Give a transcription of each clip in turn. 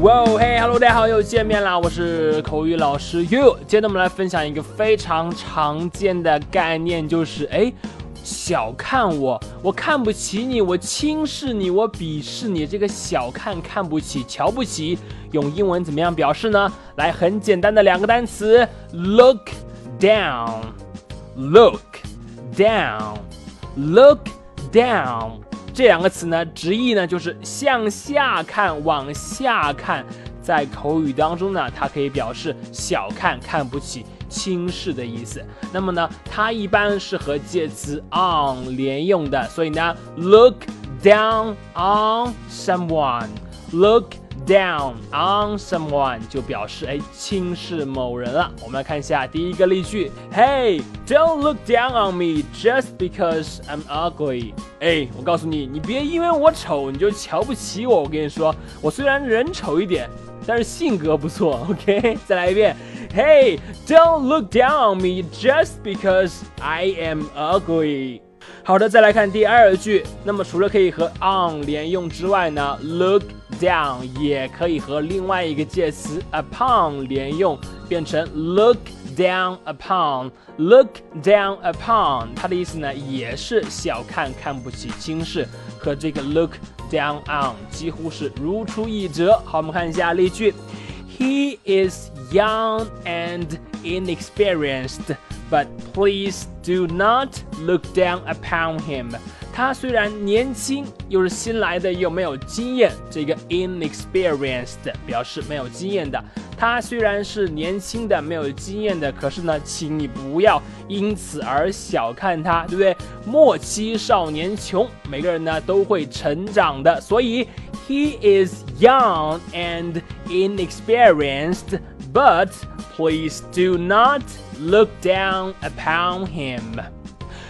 哇哦嘿，Hello，大家好，又见面啦！我是口语老师 You。今天我们来分享一个非常常见的概念，就是哎，小看我，我看不起你，我轻视你，我鄙视你。这个小看、看不起、瞧不起，用英文怎么样表示呢？来，很简单的两个单词：look down，look down，look down。这两个词呢，直译呢就是向下看、往下看。在口语当中呢，它可以表示小看、看不起、轻视的意思。那么呢，它一般是和介词 on 连用的，所以呢，look down on someone，look。Down on someone 就表示哎轻视某人了。我们来看一下第一个例句：Hey, don't look down on me just because I'm ugly。哎，我告诉你，你别因为我丑你就瞧不起我。我跟你说，我虽然人丑一点，但是性格不错。OK，再来一遍：Hey, don't look down on me just because I am ugly。好的，再来看第二句。那么除了可以和 on 连用之外呢，look down 也可以和另外一个介词 upon 连用，变成 look down upon。look down upon 它的意思呢也是小看、看不起、轻视，和这个 look down on 几乎是如出一辙。好，我们看一下例句：He is young and inexperienced。But please do not look down upon him。 他虽然年轻，又是新来的，又没有经验。这个 inexperienced 表示没有经验的。他虽然是年轻的，没有经验的，可是呢，请你不要因此而小看他，对不对？莫欺少年穷，每个人呢都会成长的。所以 he is young and inexperienced。But please do not look down upon him。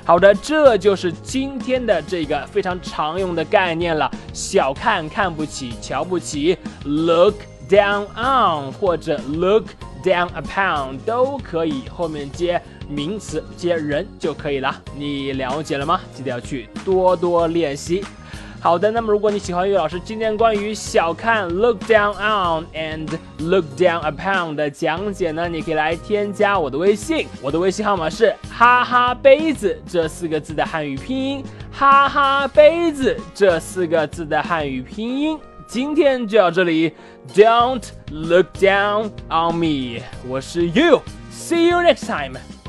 好的，这就是今天的这个非常常用的概念了。小看、看不起、瞧不起，look down on 或者 look down upon 都可以，后面接名词、接人就可以了。你了解了吗？记得要去多多练习。好的，那么如果你喜欢岳老师今天关于小看 look down on and look down upon 的讲解呢，你可以来添加我的微信，我的微信号码是哈哈杯子这四个字的汉语拼音，哈哈杯子这四个字的汉语拼音。今天就到这里，Don't look down on me，我是 You，See you next time。